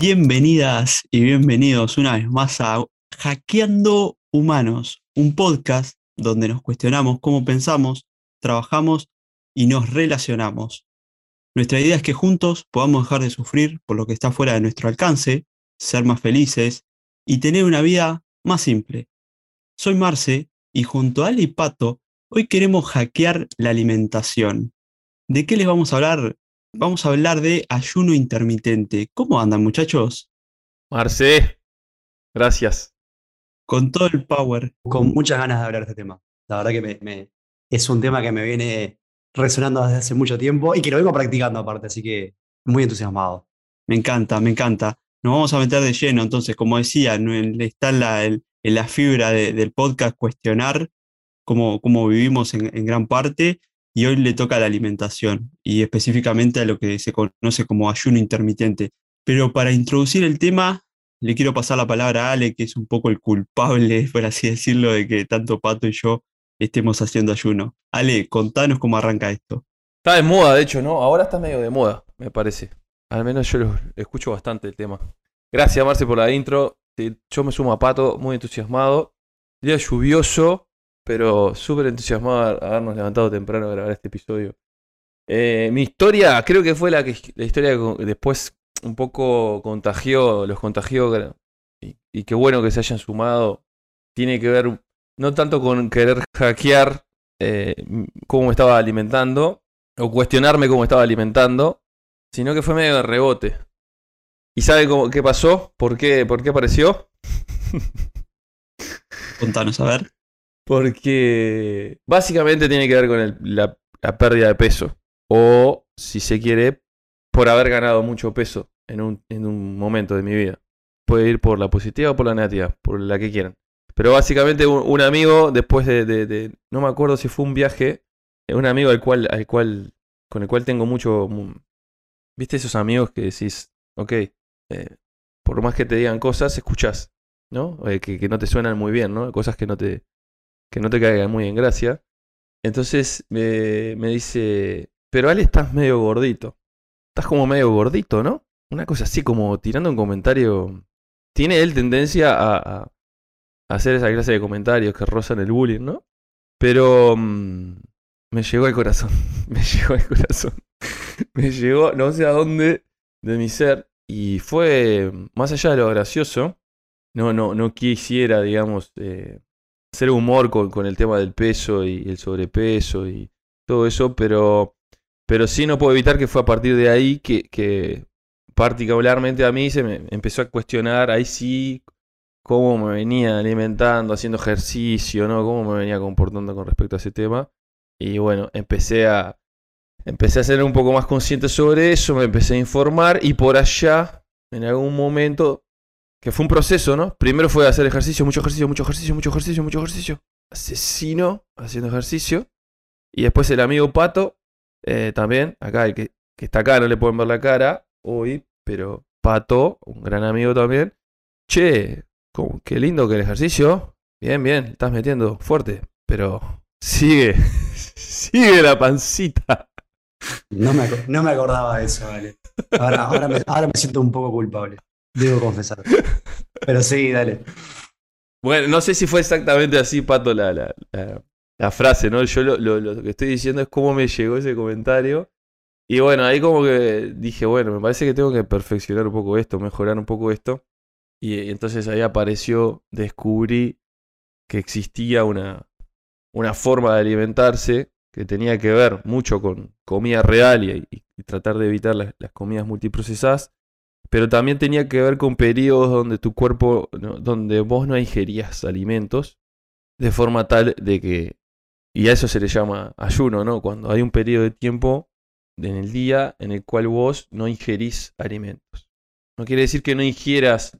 Bienvenidas y bienvenidos una vez más a Hackeando Humanos, un podcast donde nos cuestionamos cómo pensamos, trabajamos y nos relacionamos. Nuestra idea es que juntos podamos dejar de sufrir por lo que está fuera de nuestro alcance, ser más felices y tener una vida más simple. Soy Marce y junto a Ali y Pato, hoy queremos hackear la alimentación. ¿De qué les vamos a hablar? Vamos a hablar de ayuno intermitente. ¿Cómo andan muchachos? Marce, gracias. Con todo el power. Con muchas ganas de hablar de este tema. La verdad que me, me- es un tema que me viene resonando desde hace mucho tiempo y que lo vengo practicando aparte, así que muy entusiasmado. Me encanta, me encanta. Nos vamos a meter de lleno, entonces, como decía, está en la, en la fibra de- del podcast cuestionar cómo, cómo vivimos en, en gran parte y hoy le toca la alimentación y específicamente a lo que se conoce como ayuno intermitente. Pero para introducir el tema, le quiero pasar la palabra a Ale, que es un poco el culpable, por así decirlo, de que tanto Pato y yo estemos haciendo ayuno. Ale, contanos cómo arranca esto. Está de moda, de hecho, ¿no? Ahora está medio de moda, me parece. Al menos yo lo escucho bastante el tema. Gracias, Marce, por la intro. Yo me sumo a Pato, muy entusiasmado. Día lluvioso, pero súper entusiasmado de habernos levantado temprano a grabar este episodio. Eh, mi historia, creo que fue la, que, la historia que después un poco contagió, los contagió. Y, qué bueno que se hayan sumado. Tiene que ver no tanto con querer hackear eh, cómo me estaba alimentando o cuestionarme cómo estaba alimentando, sino que fue medio de rebote. ¿Y sabe cómo, qué pasó? ¿Por qué, por qué apareció? Contanos, a ver. Porque básicamente tiene que ver con el- la, la pérdida de peso. O, si se quiere, por haber ganado mucho peso en un, en un momento de mi vida. Puede ir por la positiva o por la negativa, por la que quieran. Pero básicamente un, amigo, después de, No me acuerdo si fue un viaje. eh, Un amigo al cual, al cual. con el cual tengo mucho. mu- ¿Viste esos amigos que decís, ok, eh, por más que te digan cosas, escuchás, ¿no? Eh, que, que no te suenan muy bien, ¿no? Cosas que no te, que no te caigan muy en gracia. Entonces me, dice, pero Ale, estás medio gordito. Estás como medio gordito, ¿no? Una cosa así, como tirando un comentario. Tiene él tendencia a, a- hacer esa clase de comentarios que rozan el bullying, ¿no? Pero mm, me llegó al corazón. me llegó al corazón. me llegó, no sé a dónde, de mi ser. Y fue, más allá de lo gracioso, no, no, no quisiera, digamos, eh, hacer humor con, el tema del peso y el sobrepeso y todo eso, pero, pero sí no puedo evitar que fue a partir de ahí que, que particularmente a mí se me empezó a cuestionar, ahí sí, cómo me venía alimentando, haciendo ejercicio, ¿no? Cómo me venía comportando con respecto a ese tema. Y bueno, empecé a, empecé a ser un poco más consciente sobre eso, me empecé a informar y por allá, en algún momento, que fue un proceso, ¿no? Primero fue hacer ejercicio, mucho ejercicio, mucho ejercicio, mucho ejercicio, mucho ejercicio. Asesino haciendo ejercicio. Y después el amigo Pato, eh, también, acá, el que, está acá, no le pueden ver la cara hoy, pero Pato, un gran amigo también. Che, qué lindo que el ejercicio. Bien, bien, estás metiendo fuerte, pero sigue, sigue la pancita. No me, no me acordaba de eso, vale. Ahora, ahora, ahora me siento un poco culpable, debo confesar. Pero sí, dale. Bueno, no sé si fue exactamente así, Pato, la, la, la- la frase, ¿no? Yo lo, que estoy diciendo es cómo me llegó ese comentario. Y bueno, ahí como que dije, bueno, me parece que tengo que perfeccionar un poco esto, mejorar un poco esto. Y, entonces ahí apareció, descubrí que existía una, una forma de alimentarse que tenía que ver mucho con comida real y tratar de evitar las, las comidas multiprocesadas, pero también tenía que ver con periodos donde tu cuerpo, donde vos no ingerías alimentos de forma tal de que, y a eso se le llama ayuno, ¿no? Cuando hay un periodo de tiempo en el día en el cual vos no ingerís alimentos. No quiere decir que no ingieras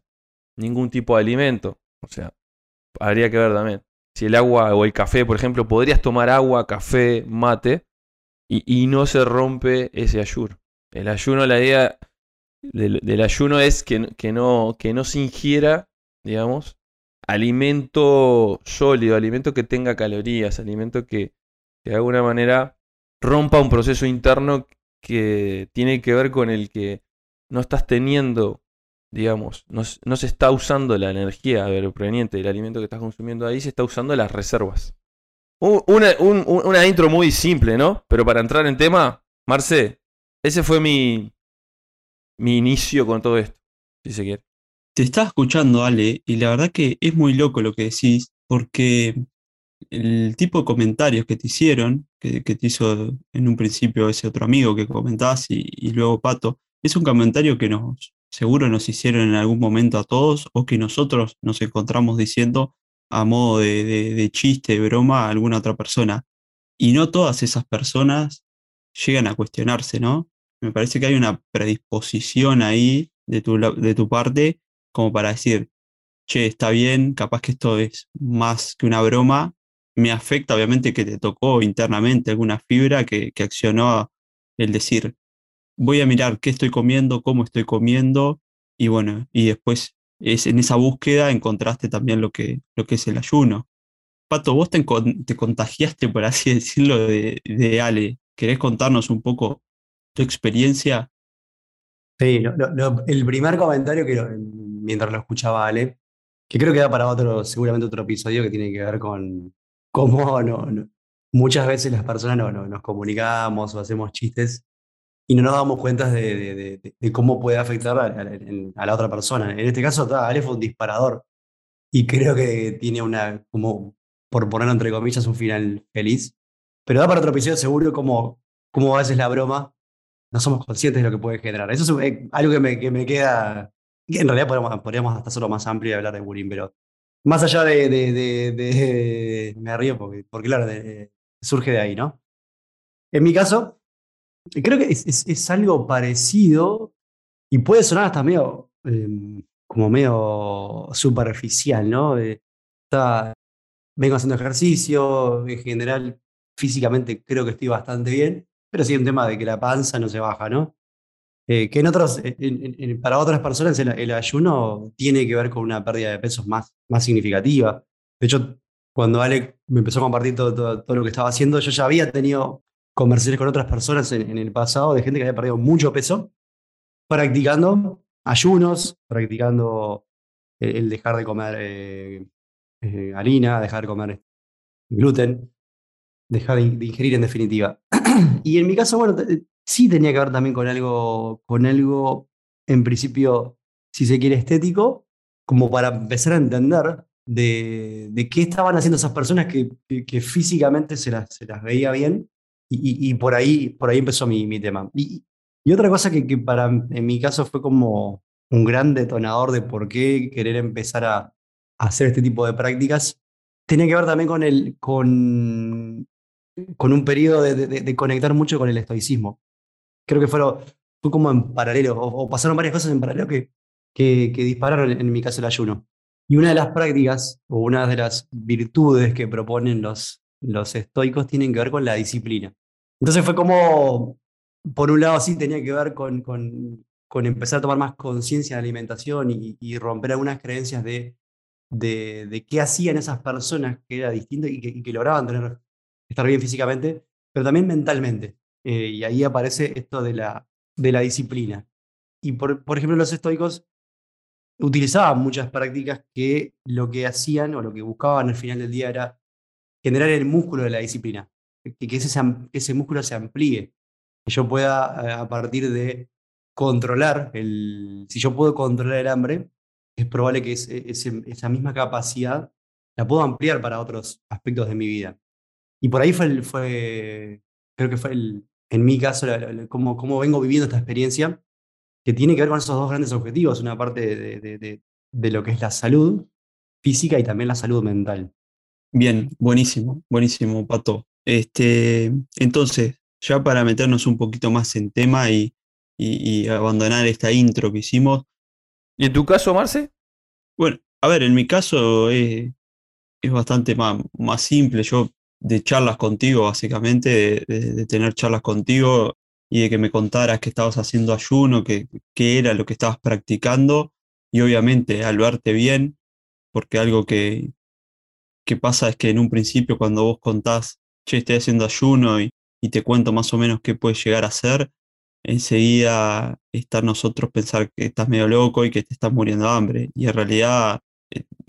ningún tipo de alimento, o sea, habría que ver también. Si el agua o el café, por ejemplo, podrías tomar agua, café, mate, y, y no se rompe ese ayuno. El ayuno, la idea del, ayuno es que, que, no, que no se ingiera, digamos, alimento sólido, alimento que tenga calorías, alimento que, de alguna manera rompa un proceso interno que tiene que ver con el que no estás teniendo digamos, no, no se está usando la energía proveniente del alimento que estás consumiendo ahí, se está usando las reservas. Una, un- un- una intro muy simple, ¿no? Pero para entrar en tema, Marce, ese fue mi, mi inicio con todo esto, si se quiere. Te estaba escuchando, Ale, y la verdad que es muy loco lo que decís, porque el tipo de comentarios que te hicieron, que, te hizo en un principio ese otro amigo que comentabas y, luego Pato, es un comentario que nos seguro nos hicieron en algún momento a todos o que nosotros nos encontramos diciendo a modo de, de- de chiste, de broma a alguna otra persona. Y no todas esas personas llegan a cuestionarse, ¿no? Me parece que hay una predisposición ahí de tu, de tu parte como para decir, che, está bien, capaz que esto es más que una broma, me afecta obviamente que te tocó internamente alguna fibra que, que accionó el decir, voy a mirar qué estoy comiendo, cómo estoy comiendo, y bueno, y después es, en esa búsqueda encontraste también lo que, lo que es el ayuno. Pato, vos te contagiaste, por así decirlo, de, de Ale. ¿Querés contarnos un poco tu experiencia? Sí, el primer comentario que mientras lo escuchaba Ale, que creo que da para otro, seguramente otro episodio que tiene que ver con cómo no, no- muchas veces las personas no, no- nos comunicamos o hacemos chistes y no nos damos cuenta de, de- de- de- cómo puede afectar a, a- a la otra persona. En este caso, ta, Ale fue un disparador y creo que tiene una, como, por ponerlo entre comillas, un final feliz. Pero da para otro episodio seguro como, como a veces la broma no somos conscientes de lo que puede generar. Eso es eh, algo que me, que me queda, que en realidad podríamos, podríamos hasta hacerlo más amplio y hablar de bullying, pero más allá de, de- me río porque, porque claro, de- surge de ahí, ¿no? En mi caso, creo que es, es- algo parecido y puede sonar hasta medio, eh, como medio superficial, ¿no? Eh, está- vengo haciendo ejercicio, en general, físicamente creo que estoy bastante bien, pero sí un tema de que la panza no se baja, ¿no? Eh, que en otros, en- en- en- para otras personas el, el ayuno tiene que ver con una pérdida de pesos más, más significativa. De hecho, cuando Alec me empezó a compartir todo, todo, todo lo que estaba haciendo, yo ya había tenido conversaciones con otras personas en, en el pasado de gente que había perdido mucho peso practicando ayunos, practicando el, el dejar de comer eh, eh, harina, dejar de comer gluten, dejar de, ingerir en definitiva. y en mi caso, bueno, te- sí tenía que ver también con algo, con algo, en principio, si se quiere, estético, como para empezar a entender de, de qué estaban haciendo esas personas que, que- que físicamente se las, se las veía bien. Y, y- y por, ahí, por ahí empezó mi, mi tema. Y, y otra cosa que, que para, en mi caso fue como un gran detonador de por qué querer empezar a, a hacer este tipo de prácticas, tenía que ver también con, el, con, con un periodo de, conectar mucho con el estoicismo. Creo que fueron, fue como en paralelo, o, pasaron varias cosas en paralelo que, que, dispararon en, en mi caso el ayuno. Y una de las prácticas, o una de las virtudes que proponen los, estoicos, tienen que ver con la disciplina. Entonces fue como, por un lado sí tenía que ver con, con, empezar a tomar más conciencia de alimentación y, romper algunas creencias de, de, de qué hacían esas personas que era distinto y que, y que lograban tener, estar bien físicamente, pero también mentalmente. Eh, y ahí aparece esto de la, de la disciplina. Y por, por ejemplo, los estoicos utilizaban muchas prácticas que lo que hacían o lo que buscaban al final del día era generar el músculo de la disciplina, que, que ese, ese músculo se amplíe, que yo pueda, eh, a partir de controlar, el, si yo puedo controlar el hambre, es probable que esa misma capacidad la puedo ampliar para otros aspectos de mi vida. Y por ahí fue, el- fue creo que fue el, en mi caso, la- la- la- cómo, cómo vengo viviendo esta experiencia, que tiene que ver con esos dos grandes objetivos, una parte de, de- de- de lo que es la salud física y también la salud mental. Bien, buenísimo, buenísimo, Pato. Este, entonces, ya para meternos un poquito más en tema y, y- y abandonar esta intro que hicimos, ¿Y en tu caso, Marce? bueno, a ver, en mi caso eh, es bastante más, más simple. Yo de charlas contigo, básicamente, de, tener charlas contigo y de que me contaras que estabas haciendo ayuno, que, era lo que estabas practicando, y obviamente al verte bien, porque algo que, que pasa es que en un principio cuando vos contás, che, estoy haciendo ayuno y, y te cuento más o menos qué puedes llegar a hacer, enseguida está nosotros pensar que estás medio loco y que te estás muriendo de hambre. Y en realidad,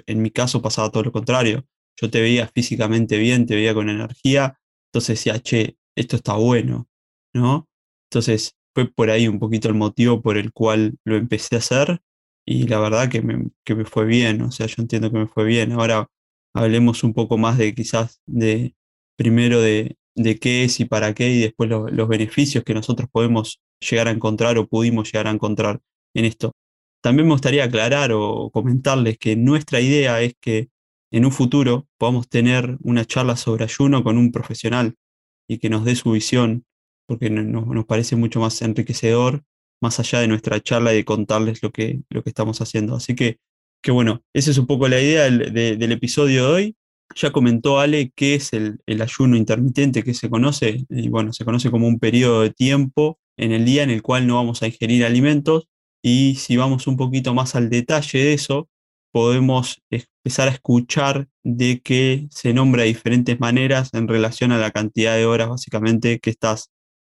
en mi caso pasaba todo lo contrario. Yo te veía físicamente bien, te veía con energía, entonces decía, che, esto está bueno, ¿no? Entonces fue por ahí un poquito el motivo por el cual lo empecé a hacer y la verdad que me, que me fue bien, o sea, yo entiendo que me fue bien. Ahora hablemos un poco más de quizás de primero de, de qué es y para qué y después los beneficios que nosotros podemos llegar a encontrar o pudimos llegar a encontrar en esto. También me gustaría aclarar o comentarles que nuestra idea es que en un futuro podamos tener una charla sobre ayuno con un profesional y que nos dé su visión, porque nos, parece mucho más enriquecedor, más allá de nuestra charla y de contarles lo que, lo que estamos haciendo. Así que, que bueno, esa es un poco la idea del, episodio de hoy. Ya comentó Ale qué es el, ayuno intermitente que se conoce, y bueno, se conoce como un periodo de tiempo en el día en el cual no vamos a ingerir alimentos, y si vamos un poquito más al detalle de eso, podemos empezar a escuchar de que se nombra de diferentes maneras en relación a la cantidad de horas básicamente que estás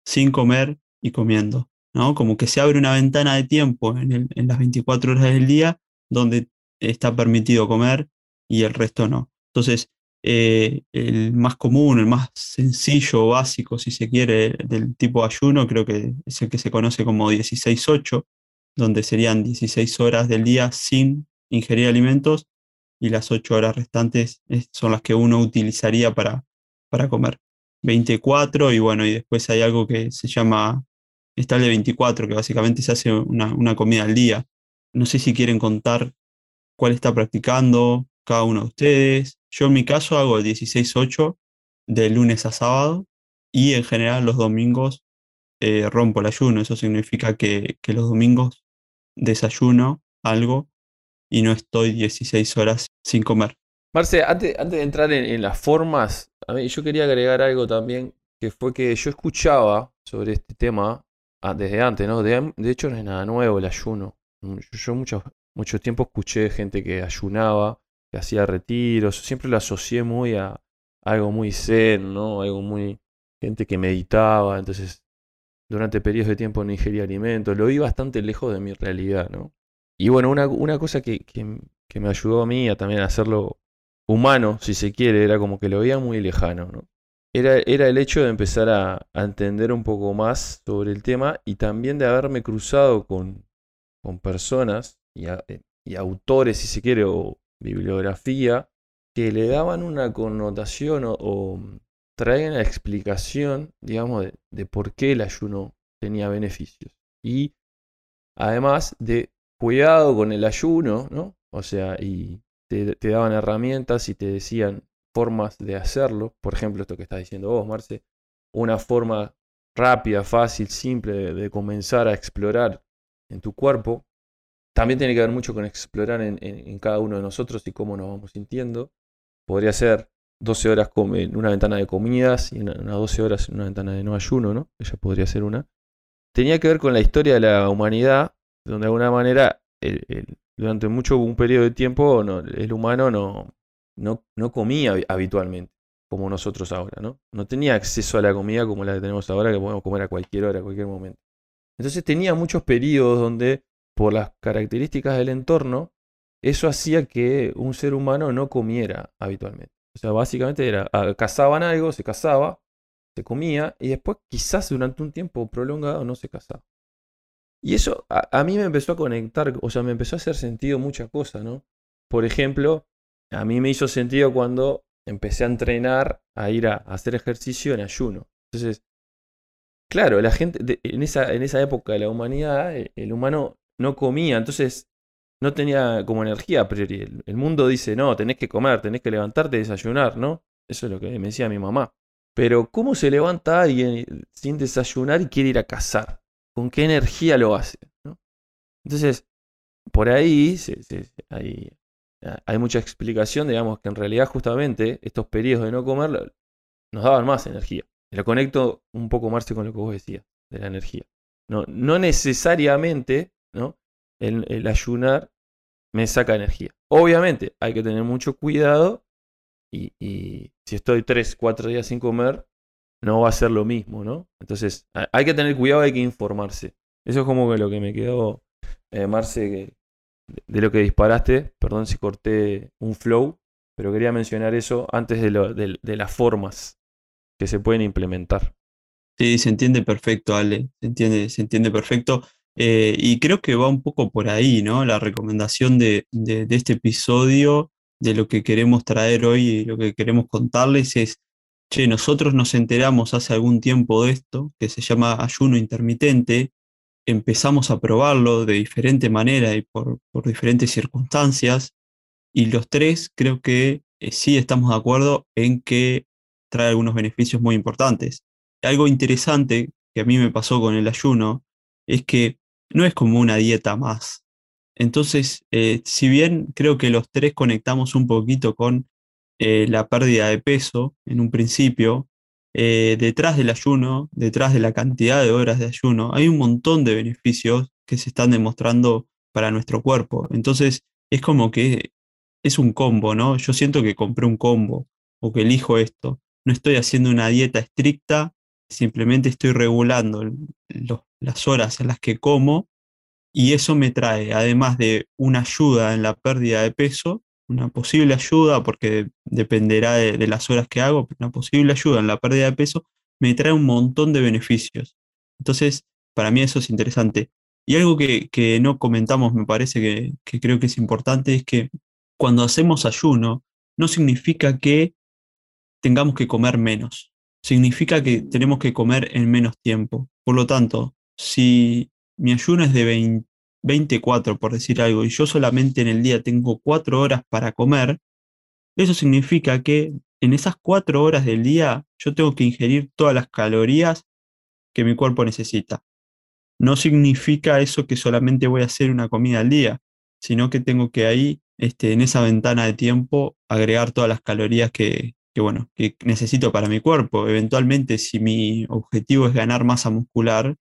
sin comer y comiendo, ¿no? Como que se abre una ventana de tiempo en, las 24 horas del día donde está permitido comer y el resto no. Entonces, eh, el más común, el más sencillo, básico, si se quiere, del tipo ayuno, creo que es el que se conoce como 16-8, donde serían 16 horas del día sin ingerir alimentos y las 8 horas restantes son las que uno utilizaría para, para comer. 24 y bueno, y después hay algo que se llama estable 24, que básicamente se hace una, una comida al día. No sé si quieren contar cuál está practicando cada uno de ustedes, yo en mi caso hago el 16-8 de lunes a sábado y en general los domingos eh, rompo el ayuno. Eso significa que, los domingos desayuno algo y no estoy 16 horas sin comer. Marce, antes, de entrar en, las formas, a mí, yo quería agregar algo también, que fue que yo escuchaba sobre este tema ah, desde antes, ¿no? De, hecho no es nada nuevo el ayuno. Yo, yo mucho, mucho tiempo escuché gente que ayunaba que hacía retiros, siempre lo asocié muy a, algo muy zen, ¿no? Algo muy gente que meditaba, entonces durante periodos de tiempo no ingería alimentos, lo vi bastante lejos de mi realidad, ¿no? Y bueno, una, una cosa que, que, me ayudó a mí a también hacerlo humano, si se quiere, era como que lo veía muy lejano, ¿no? Era, era el hecho de empezar a, entender un poco más sobre el tema y también de haberme cruzado con, con personas y, y autores, si se quiere, o, bibliografía que le daban una connotación o, traían la explicación, digamos, de, por qué el ayuno tenía beneficios. Y además de cuidado con el ayuno, ¿no? O sea, y te, daban herramientas y te decían formas de hacerlo. Por ejemplo, esto que estás diciendo vos, Marce, una forma rápida, fácil, simple de comenzar a explorar en tu cuerpo también tiene que ver mucho con explorar en, cada uno de nosotros y cómo nos vamos sintiendo. Podría ser 12 horas en una ventana de comidas y unas 12 horas en una ventana de no ayuno, ¿no? Ella podría ser una. Tenía que ver con la historia de la humanidad, donde de alguna manera durante mucho un periodo de tiempo el humano no, no, no comía habitualmente, como nosotros ahora, ¿no? No tenía acceso a la comida como la que tenemos ahora, que podemos comer a cualquier hora, a cualquier momento. Entonces tenía muchos periodos donde por las características del entorno, eso hacía que un ser humano no comiera habitualmente. O sea, básicamente era, ah, cazaban algo, se cazaba, se comía y después quizás durante un tiempo prolongado no se cazaba. Y eso a, mí me empezó a conectar, o sea, me empezó a hacer sentido muchas cosas, ¿no? Por ejemplo, a mí me hizo sentido cuando empecé a entrenar, a ir a, hacer ejercicio en ayuno. Entonces, claro, la gente, en, esa, en esa época de la humanidad, el humano no comía, entonces no tenía como energía priori. El, mundo dice, no, tenés que comer, tenés que levantarte y desayunar, ¿no? Eso es lo que me decía mi mamá. Pero ¿cómo se levanta alguien sin desayunar y quiere ir a cazar? ¿Con qué energía lo hace? Entonces, por ahí hay, mucha explicación, digamos, que en realidad justamente estos periodos de no comer nos daban más energía. Lo conecto un poco más con lo que vos decías, de la energía. No, no necesariamente ¿no? El, ayunar me saca energía. Obviamente hay que tener mucho cuidado y, si estoy 3, 4 días sin comer, no va a ser lo mismo, ¿no? Entonces, hay que tener cuidado, hay que informarse. Eso es como que lo que me quedó, eh, Marce, de lo que disparaste. Perdón si corté un flow, pero quería mencionar eso antes de, de las formas que se pueden implementar. Sí, se entiende perfecto, Ale, se entiende, se entiende perfecto. Eh, y creo que va un poco por ahí, ¿no? La recomendación de, este episodio, de lo que queremos traer hoy y lo que queremos contarles es, che, nosotros nos enteramos hace algún tiempo de esto, que se llama ayuno intermitente, empezamos a probarlo de diferente manera y por, diferentes circunstancias, y los tres creo que eh, sí estamos de acuerdo en que trae algunos beneficios muy importantes. Algo interesante que a mí me pasó con el ayuno es que no es como una dieta más. Entonces, eh, si bien creo que los tres conectamos un poquito con eh, la pérdida de peso en un principio, eh, detrás del ayuno, detrás de la cantidad de horas de ayuno, hay un montón de beneficios que se están demostrando para nuestro cuerpo. Entonces, es como que es un combo, ¿no? Yo siento que compré un combo o que elijo esto. No estoy haciendo una dieta estricta, simplemente estoy regulando las horas en las que como y eso me trae, además de una ayuda en la pérdida de peso, una posible ayuda, porque dependerá de, las horas que hago, una posible ayuda en la pérdida de peso, me trae un montón de beneficios. Entonces, para mí eso es interesante. Y algo que, no comentamos, me parece que, que creo que es importante, es que cuando hacemos ayuno, no significa que tengamos que comer menos. Significa que tenemos que comer en menos tiempo. Por lo tanto, si mi ayuno es de 24, por decir algo, y yo solamente en el día tengo 4 horas para comer, eso significa que en esas 4 horas del día yo tengo que ingerir todas las calorías que mi cuerpo necesita. No significa eso que solamente voy a hacer una comida al día, sino que tengo que ahí, este, en esa ventana de tiempo, agregar todas las calorías que, que, bueno, que necesito para mi cuerpo. Eventualmente, si mi objetivo es ganar masa muscular,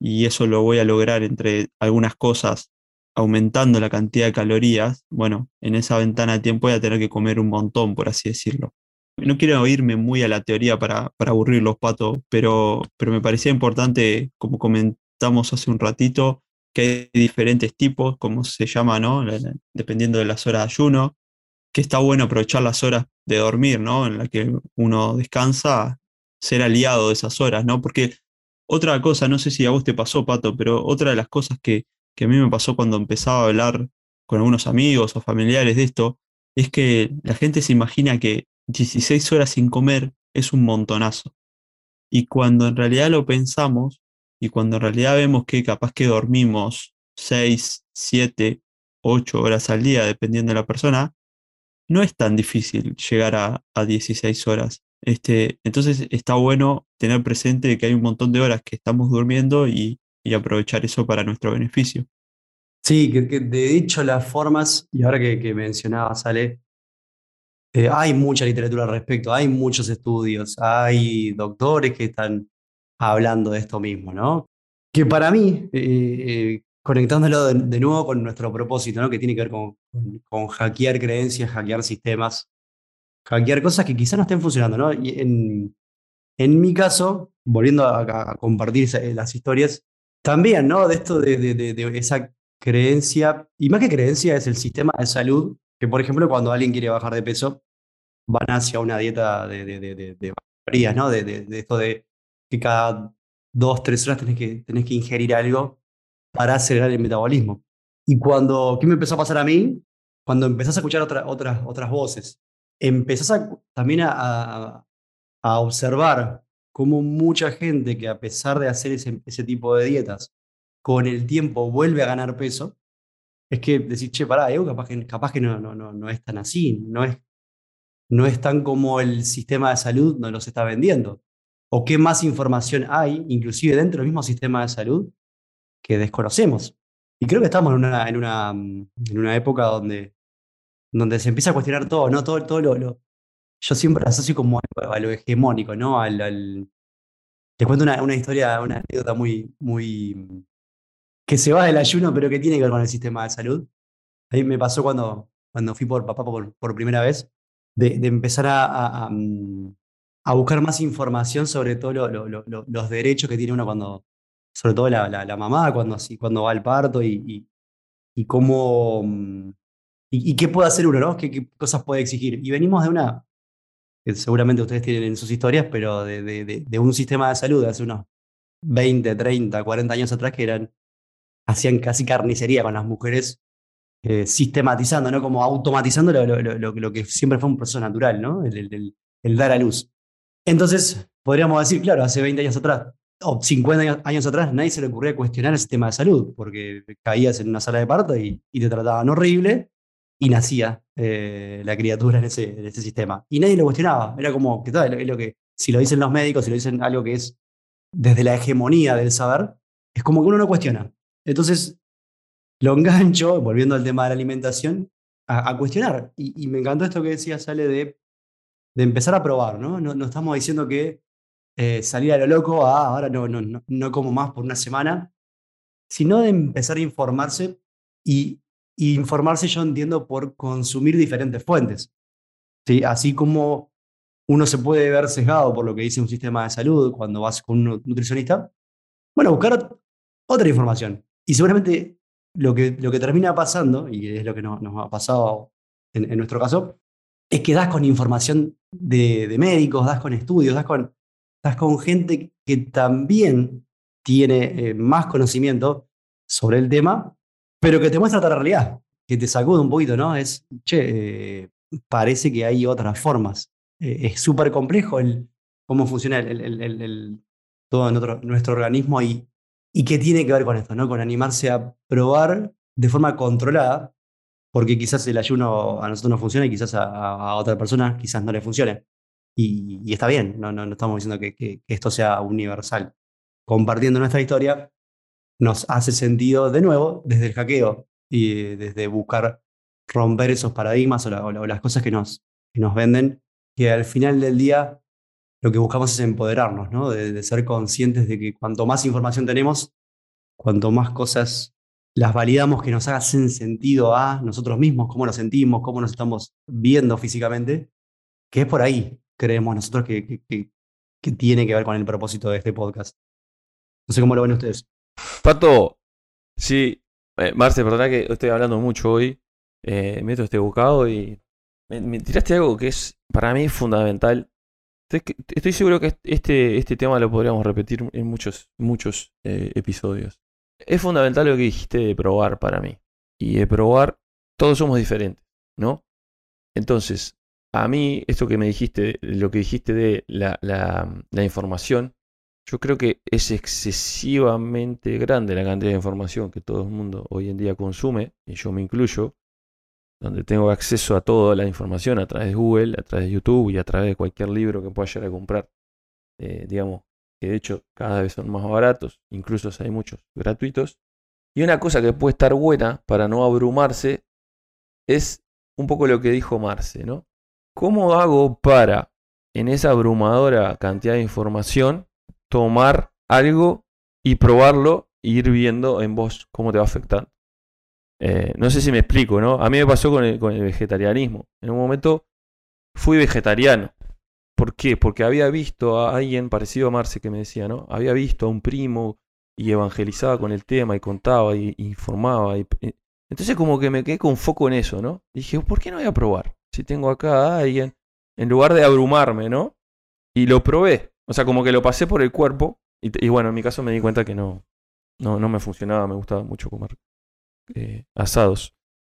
y eso lo voy a lograr entre algunas cosas aumentando la cantidad de calorías, bueno, en esa ventana de tiempo voy a tener que comer un montón, por así decirlo. No quiero irme muy a la teoría para, para aburrir los patos, pero, pero me parecía importante, como comentamos hace un ratito, que hay diferentes tipos, como se llama, ¿no? Dependiendo de las horas de ayuno, que está bueno aprovechar las horas de dormir, ¿no? En las que uno descansa, ser aliado de esas horas, ¿no? Porque otra cosa, no sé si a vos te pasó, Pato, pero otra de las cosas que, a mí me pasó cuando empezaba a hablar con algunos amigos o familiares de esto, es que la gente se imagina que 16 horas sin comer es un montonazo. Y cuando en realidad lo pensamos, y cuando en realidad vemos que capaz que dormimos 6, 7, 8 horas al día, dependiendo de la persona, no es tan difícil llegar a, a 16 horas. Este, entonces está bueno tener presente que hay un montón de horas que estamos durmiendo y, aprovechar eso para nuestro beneficio. Sí, que, de hecho las formas, y ahora que, que mencionabas, Ale, eh, hay mucha literatura al respecto, hay muchos estudios, hay doctores que están hablando de esto mismo, ¿no? Que para mí, eh, eh, conectándolo de, nuevo con nuestro propósito, ¿no? Que tiene que ver con, con hackear creencias, hackear sistemas, hackear cosas que quizás no estén funcionando, ¿no? Y en, en mi caso, volviendo a, compartir las historias, también, ¿no? De esto de, de, esa creencia, y más que creencia es el sistema de salud, que por ejemplo cuando alguien quiere bajar de peso, van hacia una dieta de, de, calorías, ¿no? De, esto de que cada dos, tres horas tenés que, tenés que ingerir algo para acelerar el metabolismo. Y cuando, ¿qué me empezó a pasar a mí? Cuando empezás a escuchar otras otras voces, empezás también a, observar cómo mucha gente que a pesar de hacer ese, tipo de dietas, con el tiempo vuelve a ganar peso, es que decir, che, pará, capaz que, capaz que no, no, no, no es tan así, no es, no es tan como el sistema de salud nos los está vendiendo. O qué más información hay, inclusive dentro del mismo sistema de salud, que desconocemos. Y creo que estamos en una, en una, en una época donde donde se empieza a cuestionar todo, ¿no? Todo, todo lo, Yo siempre asocio como a, lo hegemónico, ¿no? Al, Te cuento una, una, historia, una anécdota muy, muy. que se va del ayuno, pero que tiene que ver con el sistema de salud. A mí me pasó cuando, cuando fui por papá por, por primera vez, de, empezar a, a, a buscar más información sobre todo los derechos que tiene uno cuando, sobre todo la, mamá, cuando, cuando va al parto y, y, cómo, y, qué puede hacer uno, ¿no? ¿Qué, cosas puede exigir. Y venimos de una, que seguramente ustedes tienen en sus historias, pero de, un sistema de salud hace unos 20, 30, 40 años atrás que eran, hacían casi carnicería con las mujeres eh, sistematizando, ¿no? Como automatizando lo, que siempre fue un proceso natural, ¿no? El, dar a luz. Entonces, podríamos decir, claro, hace 20 años atrás, o 50 años, atrás, nadie se le ocurría cuestionar el sistema de salud, porque caías en una sala de parto y, te trataban horrible y nacía eh, la criatura en ese, en ese sistema. Y nadie lo cuestionaba. Era como, ¿qué tal? Es lo que, si lo dicen los médicos, si lo dicen algo que es desde la hegemonía del saber, es como que uno no cuestiona. Entonces, lo engancho, volviendo al tema de la alimentación, a, cuestionar. Y, me encantó esto que decía, sale de, de empezar a probar, ¿no? No, estamos diciendo que eh, salir a lo loco, ah, ahora no, no, no, no como más por una semana, sino de empezar a informarse y, informarse yo entiendo por consumir diferentes fuentes. ¿sí? Así como uno se puede ver sesgado por lo que dice un sistema de salud cuando vas con un nutricionista, bueno, buscar otra información. Y seguramente lo que, lo que termina pasando, y es lo que nos, ha pasado en, nuestro caso, es que das con información de, médicos, das con estudios, das con, das con gente que también tiene eh, más conocimiento sobre el tema, pero que te muestra otra realidad, que te sacude un poquito, ¿no? Es, che, eh, parece que hay otras formas. Eh, es súper complejo el, cómo funciona el, el, todo nuestro, nuestro organismo y ¿Y qué tiene que ver con esto? ¿no? Con animarse a probar de forma controlada, porque quizás el ayuno a nosotros no funciona y quizás a, otra persona quizás no le funcione. Y, está bien, no, no, no estamos diciendo que, esto sea universal. Compartiendo nuestra historia nos hace sentido de nuevo desde el hackeo y desde buscar romper esos paradigmas o, las cosas que nos, que nos venden, que al final del día lo que buscamos es empoderarnos, ¿no? De, ser conscientes de que cuanto más información tenemos, cuanto más cosas las validamos que nos hagan sentido a nosotros mismos, cómo nos sentimos, cómo nos estamos viendo físicamente, que es por ahí, creemos nosotros, que, que, tiene que ver con el propósito de este podcast. No sé cómo lo ven ustedes. Pato, sí, eh, Marce, perdona que estoy hablando mucho hoy. Eh, meto este bocado y me, tiraste algo que es para mí fundamental Estoy seguro que este, este tema lo podríamos repetir en muchos, muchos eh, episodios. Es fundamental lo que dijiste de probar para mí. Y de probar, todos somos diferentes, ¿no? Entonces, a mí, esto que me dijiste, lo que dijiste de la, la información, yo creo que es excesivamente grande la cantidad de información que todo el mundo hoy en día consume, y yo me incluyo, donde tengo acceso a toda la información a través de Google, a través de YouTube y a través de cualquier libro que pueda llegar a comprar. Eh, digamos, que de hecho cada vez son más baratos, incluso hay muchos gratuitos. Y una cosa que puede estar buena para no abrumarse es un poco lo que dijo Marce, ¿no? ¿Cómo hago para, en esa abrumadora cantidad de información, tomar algo y probarlo e ir viendo en vos cómo te va a afectar? Eh, no sé si me explico, ¿no? A mí me pasó con el, vegetarianismo. En un momento fui vegetariano. ¿Por qué? Porque había visto a alguien parecido a Marce que me decía, ¿no? Había visto a un primo y evangelizaba con el tema y contaba y, informaba. Y, entonces como que me quedé con foco en eso, ¿no? dije, ¿por qué no voy a probar? Si tengo acá a alguien, en lugar de abrumarme, ¿no? Y lo probé. O sea, como que lo pasé por el cuerpo. Y, y bueno, en mi caso me di cuenta que no, no, no me funcionaba, me gustaba mucho comer eh, asados.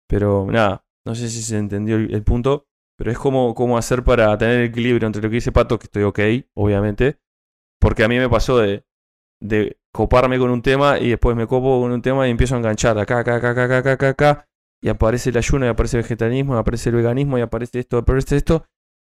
Pero nada, no sé si se entendió el, punto, pero es como, cómo hacer para tener equilibrio entre lo que dice Pato, que estoy ok, obviamente, porque a mí me pasó de, de coparme con un tema y después me copo con un tema y empiezo a enganchar acá, acá, acá, acá, acá, acá, acá, y aparece el ayuno, y aparece el vegetarianismo, y aparece el veganismo, y aparece esto, aparece esto.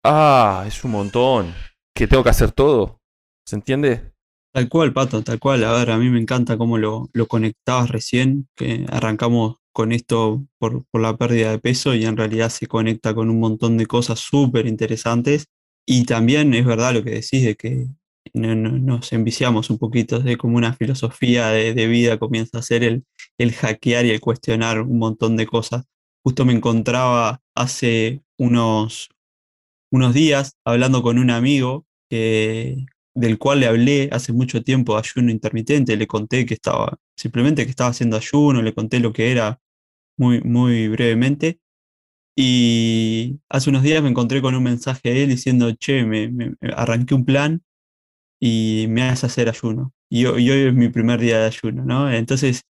Ah, es un montón. Que tengo que hacer todo. ¿Se entiende? Tal cual, Pato, tal cual. A ver, a mí me encanta cómo lo, conectabas recién, que arrancamos con esto por, la pérdida de peso y en realidad se conecta con un montón de cosas súper interesantes. Y también es verdad lo que decís de que nos enviciamos un poquito, de como una filosofía de, vida comienza a ser el hackear y el cuestionar un montón de cosas. Justo me encontraba hace unos, unos días hablando con un amigo que, del cual le hablé hace mucho tiempo de ayuno intermitente, le conté que estaba, simplemente que estaba haciendo ayuno, le conté lo que era muy, muy brevemente. Y hace unos días me encontré con un mensaje de él diciendo, che, me, arranqué un plan y me hace hacer ayuno. Y y hoy es mi primer día de ayuno, ¿no? Entonces,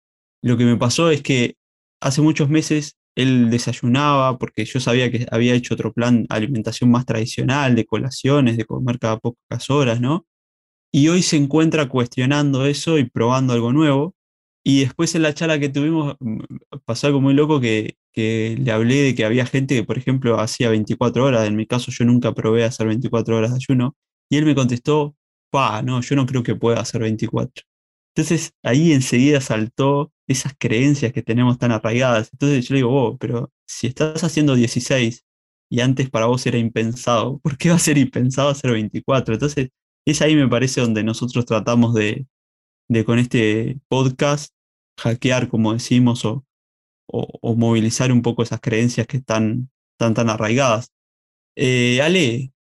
lo que me pasó es que hace muchos meses él desayunaba porque yo sabía que había hecho otro plan alimentación más tradicional, de colaciones, de comer cada pocas horas, ¿no? Y hoy se encuentra cuestionando eso y probando algo nuevo. Y después en la charla que tuvimos mm, pasó algo muy loco que, que le hablé de que había gente que, por ejemplo, hacía 24 horas. En mi caso, yo nunca probé hacer 24 horas de ayuno. Y él me contestó, pa, no, yo no creo que pueda hacer 24. Entonces ahí enseguida saltó esas creencias que tenemos tan arraigadas. Entonces yo le digo, oh, pero si estás haciendo 16 y antes para vos era impensado, ¿por qué va a ser impensado hacer 24? Entonces es ahí me parece donde nosotros tratamos de, de con este podcast hackear, como decimos, o, o- o movilizar un poco esas creencias que están tan, tan arraigadas. Eh, Ale,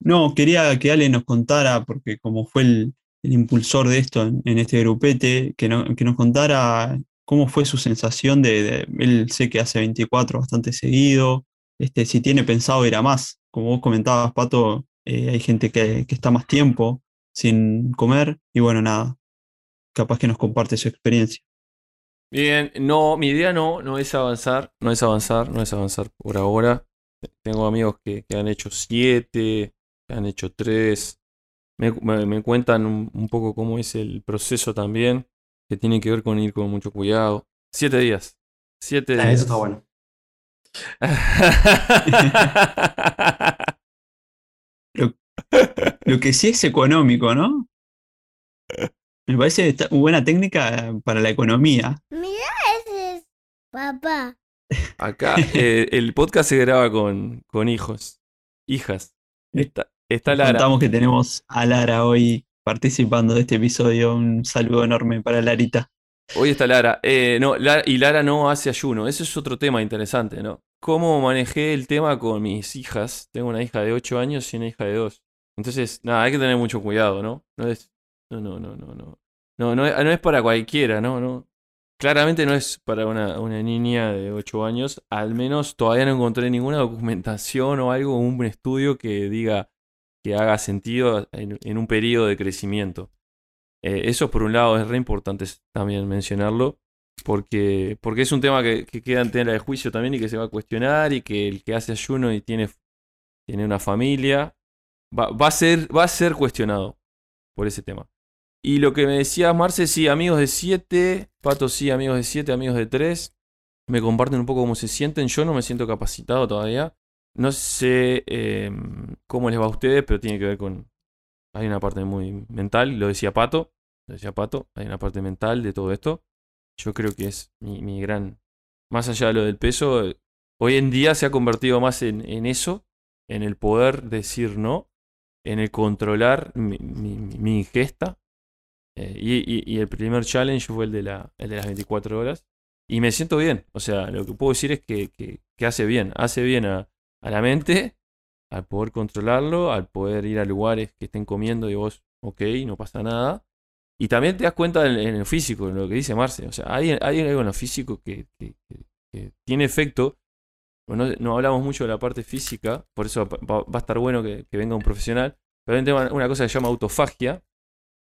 no, quería que Ale nos contara, porque como fue el, el impulsor de esto en, este grupete, que, no- que nos contara cómo fue su sensación de, él sé que hace 24 bastante seguido, este, si tiene pensado ir a más. Como vos comentabas, Pato, eh, hay gente que, que está más tiempo sin comer y bueno, nada, capaz que nos comparte su experiencia. Bien, no, mi idea no, no es avanzar, no es avanzar, no es avanzar por ahora. Tengo amigos que, que han hecho siete, que han hecho tres. Me, me- me cuentan un, un poco cómo es el proceso también, que tiene que ver con ir con mucho cuidado. Siete días. Siete Ah, días. Eso está bueno. Lo que sí es económico, ¿no? Me parece esta- buena técnica para la economía. Mira ese es papá. Acá eh, el podcast se graba con, con hijos, hijas. Está, está Lara. Contamos que tenemos a Lara hoy participando de este episodio. Un saludo enorme para Larita. Hoy está Lara. Eh, no, Lara- y Lara no hace ayuno. Ese es otro tema interesante, ¿no? ¿Cómo manejé el tema con mis hijas? Tengo una hija de 8 años y una hija de 2. Entonces, nada, hay que tener mucho cuidado, ¿no? No es. No, no, no, no, no. No, no, es, no es para cualquiera, ¿no? no Claramente no es para una, una niña de 8 años. Al menos todavía no encontré ninguna documentación o algo, un estudio que diga que haga sentido en, un periodo de crecimiento. Eh, eso por un lado es re importante también mencionarlo, porque, porque es un tema que, que queda en tela de juicio también y que se va a cuestionar y que el que hace ayuno y tiene, tiene una familia va, va a ser, va a ser cuestionado por ese tema. Y lo que me decía Marce, sí, amigos de 7, Pato sí, amigos de 7, amigos de 3, me comparten un poco cómo se sienten, yo no me siento capacitado todavía, no sé eh, cómo les va a ustedes, pero tiene que ver con, hay una parte muy mental, lo decía Pato, lo decía Pato, hay una parte mental de todo esto. Yo creo que es mi, gran, más allá de lo del peso, hoy en día se ha convertido más en, en eso, en el poder decir no, en el controlar mi, ingesta. Eh, y, y- y el primer challenge fue el de, la, el de las 24 horas. Y me siento bien. O sea, lo que puedo decir es que, que- que hace bien. Hace bien a, a la mente, al poder controlarlo, al poder ir a lugares que estén comiendo y vos, ok, no pasa nada. Y también te das cuenta en, en lo físico, en lo que dice Marce. O sea, hay, algo en lo físico que, tiene efecto. No, no hablamos mucho de la parte física, por eso va, a estar bueno que, venga un profesional. Pero hay una cosa que se llama autofagia.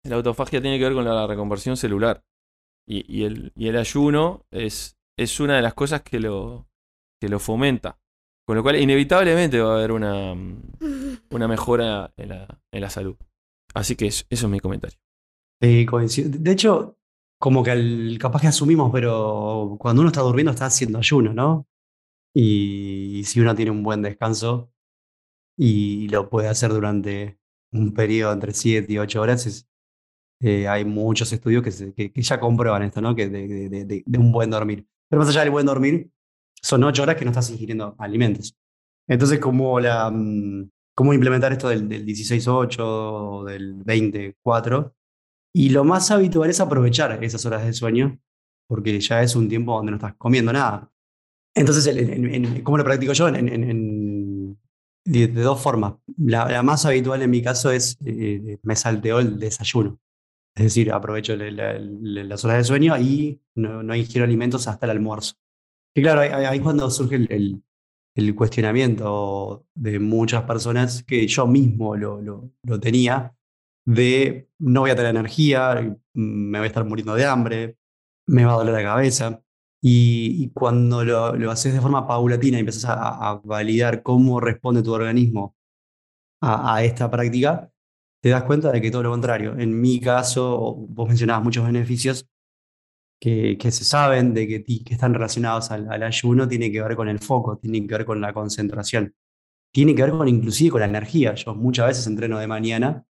La autofagia tiene que ver con la reconversión celular. Y, y el, y el ayuno es, es una de las cosas que lo, que lo fomenta. Con lo cual, inevitablemente va a haber una, una mejora en la, en la salud. Así que eso, eso es mi comentario. Sí, coincido. De hecho, como que al- capaz que asumimos, pero cuando uno está durmiendo está haciendo ayuno, ¿no? Y, si uno tiene un buen descanso y lo puede hacer durante un periodo entre 7 y 8 horas, es- eh, hay muchos estudios que, se- que- que ya comprueban esto, ¿no? Que de, de- de- de- de un buen dormir. Pero más allá del buen dormir, son 8 horas que no estás ingiriendo alimentos. Entonces, ¿cómo, la, mm, cómo implementar esto del, del 16-8 o del 20-4? Y lo más habitual es aprovechar esas horas de sueño, porque ya es un tiempo donde no estás comiendo nada. Entonces, ¿cómo lo practico yo? De, de dos formas. La, más habitual en mi caso es, eh, me salteó el desayuno. Es decir, aprovecho la- la- la- las horas de sueño y no ingiero alimentos hasta el almuerzo. Y claro, ahí, cuando surge el, el- cuestionamiento de muchas personas que yo mismo lo, lo- tenía, de no voy a tener energía, me voy a estar muriendo de hambre, me va a doler la cabeza. Y, cuando lo, lo haces de forma paulatina y empiezas a, a validar cómo responde tu organismo a, a esta práctica, te das cuenta de que todo lo contrario. En mi caso, vos mencionabas muchos beneficios que, que se saben de que, que están relacionados al, al ayuno, tiene que ver con el foco, tiene que ver con la concentración, tiene que ver con inclusive con la energía. Yo muchas veces entreno de mañana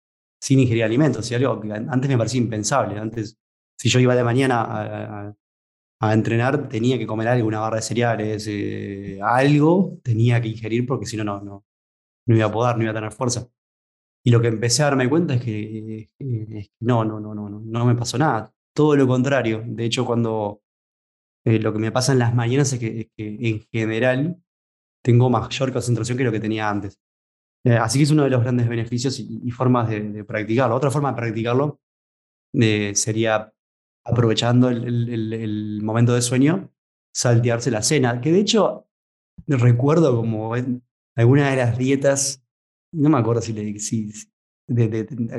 sin ingerir alimentos, y algo que an- antes me parecía impensable. Antes, si yo iba de mañana a, a- a entrenar, tenía que comer algo, una barra de cereales, eh, algo tenía que ingerir porque si no, no, no, no iba a poder, no iba a tener fuerza. Y lo que empecé a darme cuenta es que, eh, no, no, no, no, no me pasó nada. Todo lo contrario. De hecho, cuando eh, lo que me pasa en las mañanas es que, en general tengo mayor concentración que lo que tenía antes. Eh, así que es uno de los grandes beneficios y, formas de, practicarlo. Otra forma de practicarlo eh, sería aprovechando el, momento de sueño, saltearse la cena. Que de hecho recuerdo como en alguna de las dietas, no me acuerdo si le si-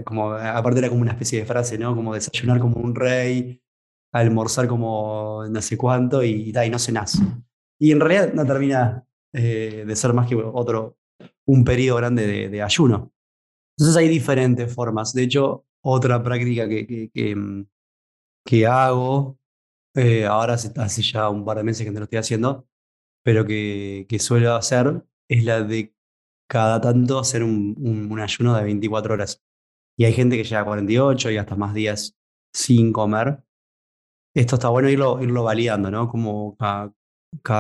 como, aparte era como una especie de frase, ¿no? Como desayunar como un rey, almorzar como no sé cuánto y, ta, y no cenás. Y en realidad no termina eh, de ser más que otro, un periodo grande de, de ayuno. Entonces hay diferentes formas. De hecho, otra práctica que, que, que, mm, hago, eh, ahora hace, hace ya un par de meses que no lo estoy haciendo, pero que, que suelo hacer es la de cada tanto hacer un, un- un ayuno de 24 horas. Y hay gente que llega a 48 y hasta más días sin comer. Esto está bueno irlo, irlo validando, ¿no? Como cada,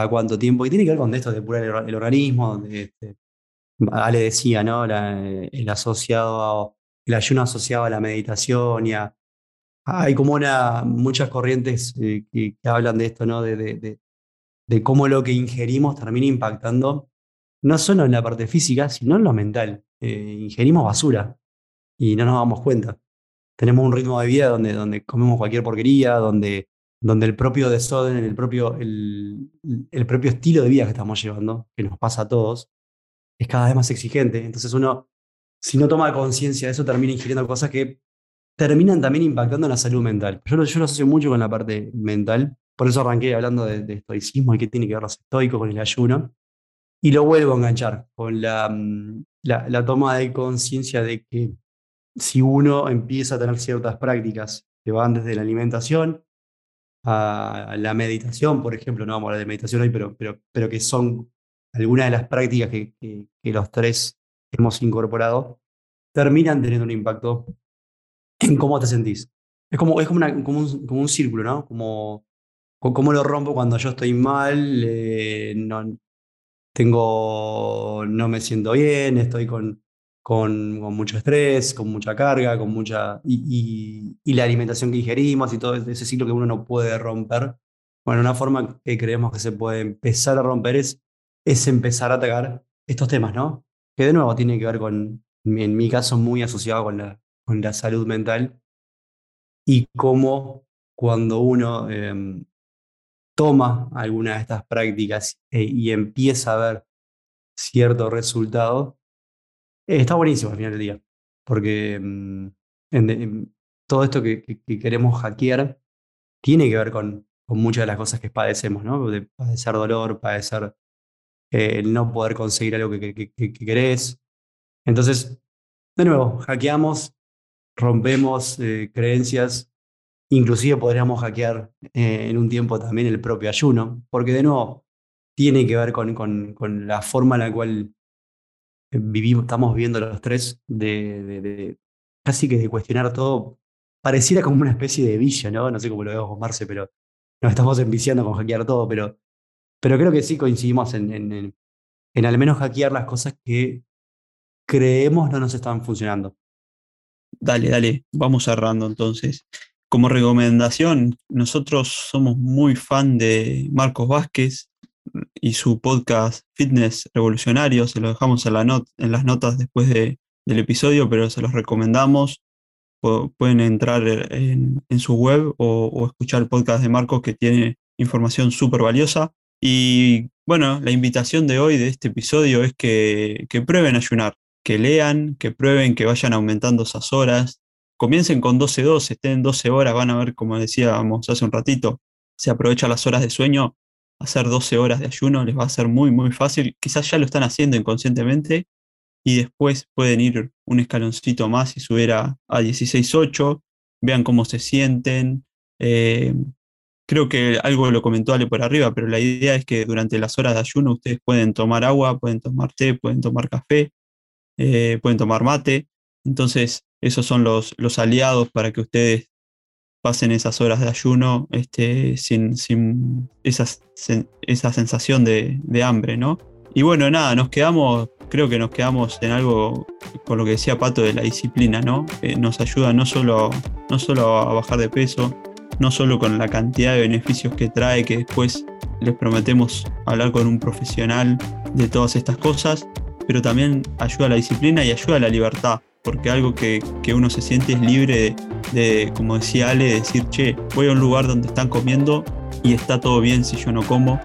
cuánto tiempo. Y tiene que ver con esto de depurar el, or- el organismo. este, Ale decía, ¿no? El asociado el ayuno asociado a la meditación y hay como una, muchas corrientes eh, que, hablan de esto, ¿no? De- de- de cómo lo que ingerimos termina impactando no solo en la parte física, sino en lo mental. Eh, ingerimos basura y no nos damos cuenta. Tenemos un ritmo de vida donde, donde comemos cualquier porquería, donde, donde el propio desorden, el propio, el, el propio estilo de vida que estamos llevando, que nos pasa a todos, es cada vez más exigente. Entonces uno, si no toma conciencia de eso, termina ingiriendo cosas que terminan también impactando en la salud mental. Yo yo lo asocio mucho con la parte mental, por eso arranqué hablando de, de estoicismo y qué tiene que ver los estoicos con el ayuno. Y lo vuelvo a enganchar con la, mm, la, la toma de conciencia de que si uno empieza a tener ciertas prácticas que van desde la alimentación a la meditación, por ejemplo, no vamos a hablar de meditación hoy, pero, pero, pero que son algunas de las prácticas que, que- los tres hemos incorporado, terminan teniendo un impacto en cómo te sentís. Es como, es como, una- como un, como un círculo, ¿no? Como, co- cómo lo rompo cuando yo estoy mal, eh, no, tengo, no me siento bien, estoy con, con, mucho estrés, con mucha carga, con mucha. Y, y- y la alimentación que ingerimos y todo ese ciclo que uno no puede romper. Bueno, una forma que creemos que se puede empezar a romper es, es empezar a atacar estos temas, ¿no? Que de nuevo tiene que ver con, en mi caso, muy asociado con la, con la salud mental y cómo cuando uno em, toma alguna de estas prácticas eh, y empieza a ver cierto resultado, eh, está buenísimo al final del día. Porque mm, todo esto que, que- que queremos hackear tiene que ver con, muchas de las cosas que padecemos, ¿no? De padecer dolor, padecer eh, no poder conseguir algo que, que- que- que querés. Entonces, de nuevo, hackeamos, rompemos creencias, inclusive podríamos hackear eh, en un tiempo también el propio ayuno, porque de nuevo tiene que ver con, con- con la forma en la cual vivimos, estamos viendo los tres, de- casi que de cuestionar todo, pareciera como una especie de vicio, ¿no? No sé cómo lo vemos con Marce, pero nos estamos enviciando con hackear todo, pero, pero creo que sí coincidimos en, en- en- en al menos hackear las cosas que creemos no nos están funcionando. Dale, dale, vamos cerrando entonces. Como recomendación, nosotros somos muy fan de Marcos Vázquez, y su podcast Fitness Revolucionario. Se lo dejamos en, la en las notas después de- del episodio, pero se los recomendamos. Pu- Pueden entrar en, su web o, o escuchar el podcast de Marcos que tiene información súper valiosa. Y bueno, la invitación de hoy, de este episodio, es que, que prueben ayunar, que lean, que prueben, que vayan aumentando esas horas. Comiencen con 12-12, estén 12 horas, van a ver, como decíamos hace un ratito, se aprovechan las horas de sueño, hacer 12 horas de ayuno les va a ser muy, muy fácil. Quizás ya lo están haciendo inconscientemente y después pueden ir un escaloncito más y subir a, a 16-8, vean cómo se sienten. Eh, creo que algo lo comentó Ale por arriba, pero la idea es que durante las horas de ayuno ustedes pueden tomar agua, pueden tomar té, pueden tomar café, eh, pueden tomar mate. Entonces, esos son los, aliados para que ustedes pasen esas horas de ayuno este, sin, esa sensación de, hambre, ¿no? Y bueno, nada, nos quedamos, creo que nos quedamos en algo con lo que decía Pato de la disciplina, ¿no? Que nos ayuda no solo, no solo a bajar de peso, no solo con la cantidad de beneficios que trae, que después les prometemos hablar con un profesional de todas estas cosas, pero también ayuda a la disciplina y ayuda a la libertad, porque algo que, que uno se siente es libre de, como decía Ale, de decir, che, voy a un lugar donde están comiendo y está todo bien si yo no como,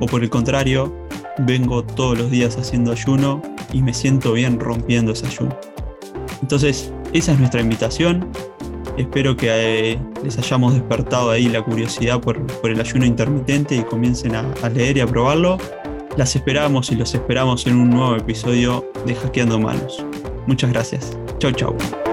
o por el contrario, vengo todos los días haciendo ayuno y me siento bien rompiendo ese ayuno. Entonces, esa es nuestra invitación. Espero que eh, les hayamos despertado ahí la curiosidad por, por el ayuno intermitente y comiencen a, a leer y a probarlo. Las esperamos y los esperamos en un nuevo episodio de Hackeando Manos. Muchas gracias. Chau, chau.